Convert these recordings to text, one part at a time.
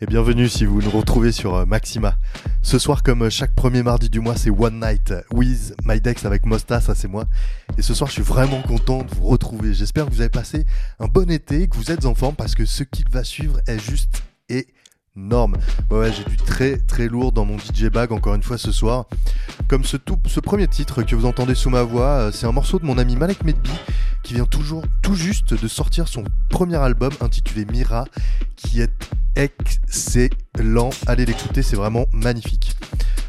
Et bienvenue si vous nous retrouvez sur euh, Maxima. Ce soir, comme euh, chaque premier mardi du mois, c'est One Night with My Dex avec Mosta, ça c'est moi. Et ce soir, je suis vraiment content de vous retrouver. J'espère que vous avez passé un bon été, que vous êtes en forme, parce que ce qui va suivre est juste énorme. Ouais, j'ai du très très lourd dans mon DJ bag encore une fois ce soir. Comme ce, tout, ce premier titre que vous entendez sous ma voix, euh, c'est un morceau de mon ami Malek Medbi qui vient toujours tout juste de sortir son premier album intitulé Mira qui est excellent. Allez l'écouter, c'est vraiment magnifique.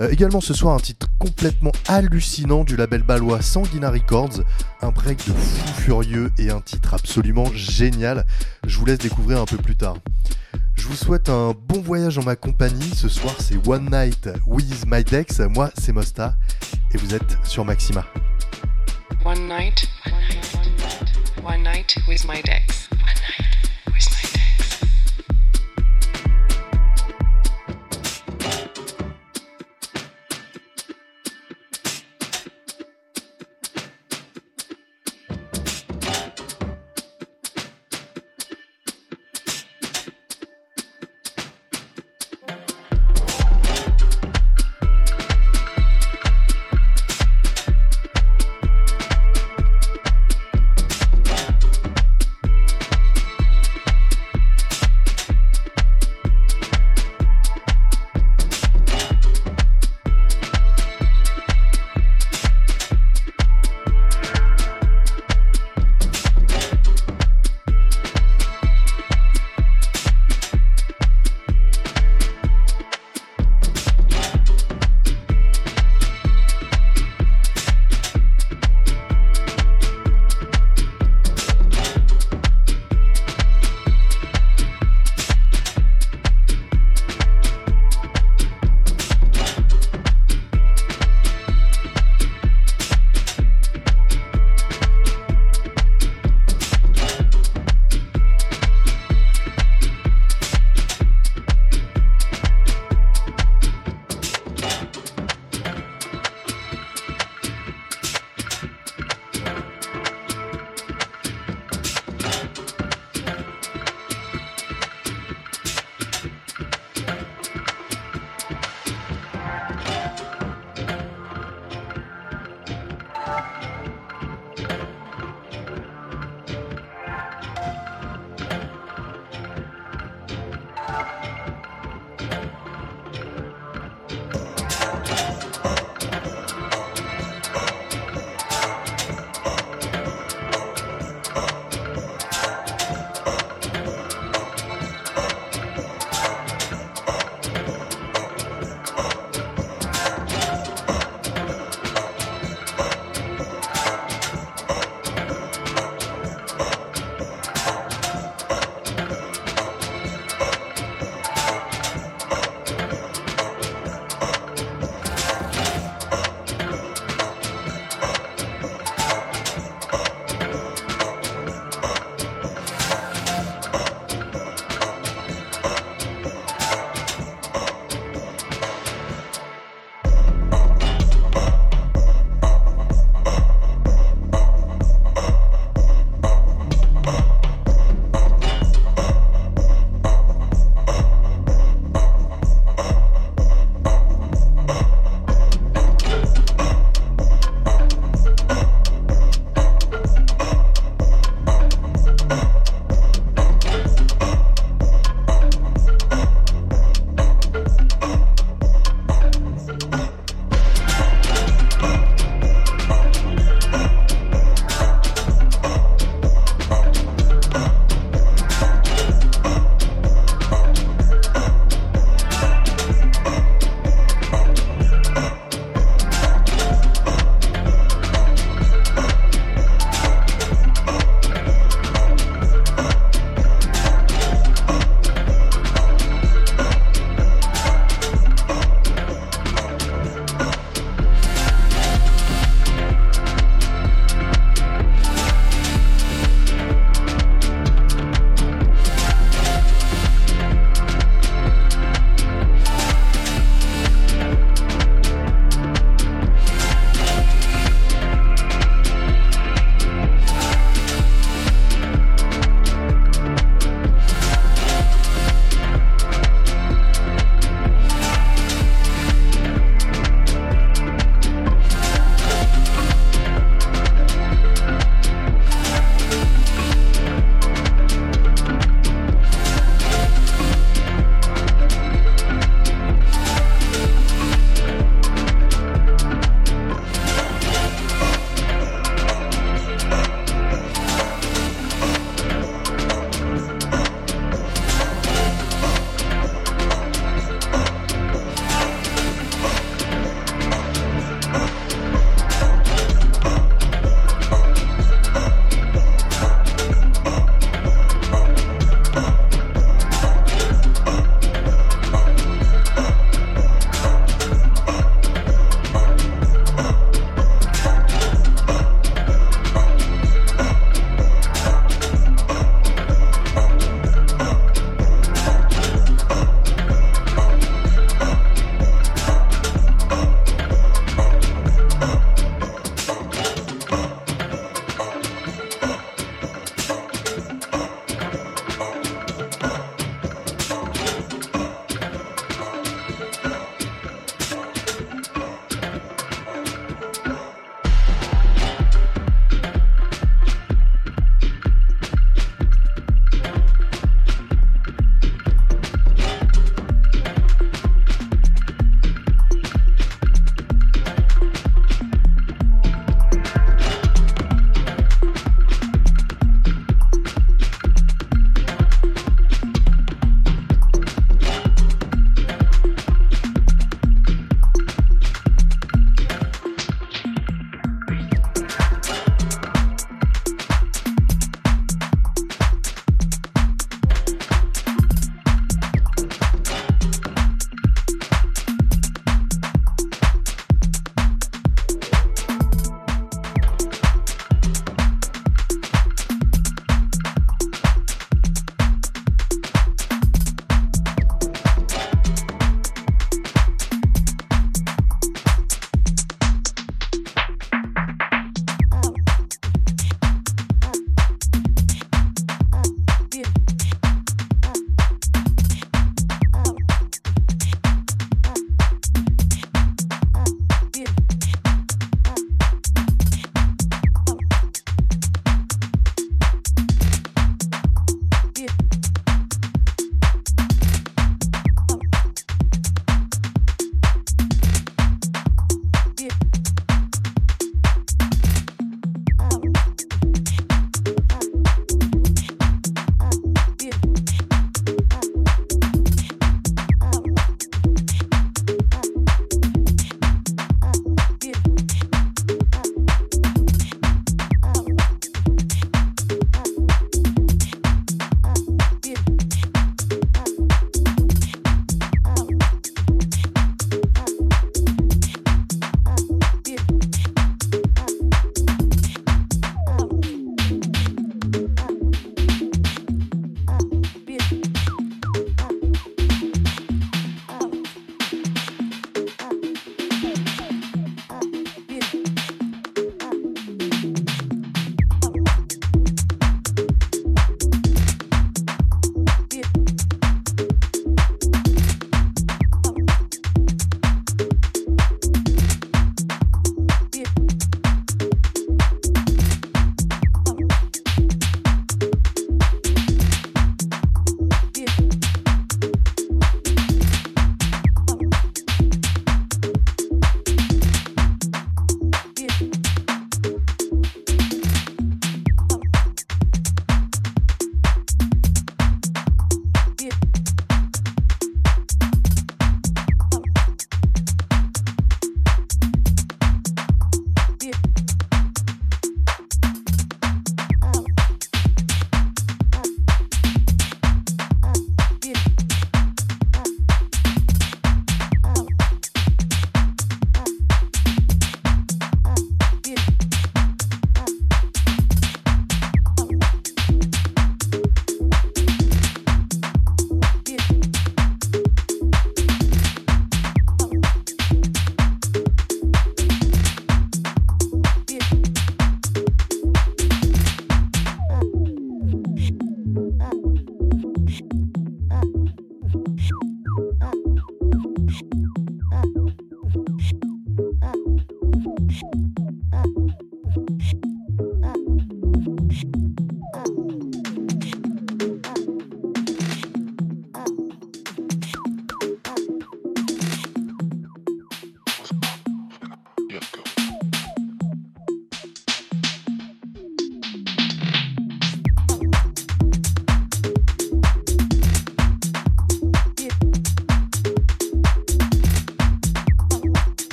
Euh, également ce soir un titre complètement hallucinant du label balois Sanguina Records, un break de fou furieux et un titre absolument génial. Je vous laisse découvrir un peu plus tard. Je vous souhaite un bon voyage en ma compagnie. Ce soir c'est One Night with My Dex. Moi c'est Mosta et vous êtes sur Maxima. One night, one night, one night, one night with my Dex.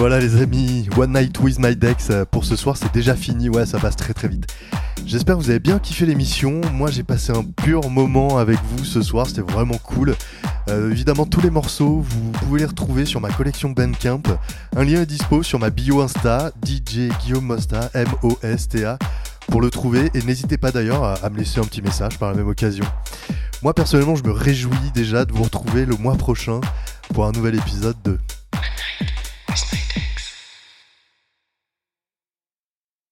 Voilà les amis, One Night with My Dex euh, pour ce soir c'est déjà fini, ouais ça passe très très vite. J'espère que vous avez bien kiffé l'émission, moi j'ai passé un pur moment avec vous ce soir, c'était vraiment cool. Euh, évidemment tous les morceaux vous pouvez les retrouver sur ma collection Bandcamp. Un lien est dispo sur ma bio Insta, DJ Guillaume Mosta, M-O-S-T-A, pour le trouver et n'hésitez pas d'ailleurs à, à me laisser un petit message par la même occasion. Moi personnellement je me réjouis déjà de vous retrouver le mois prochain pour un nouvel épisode de Last night.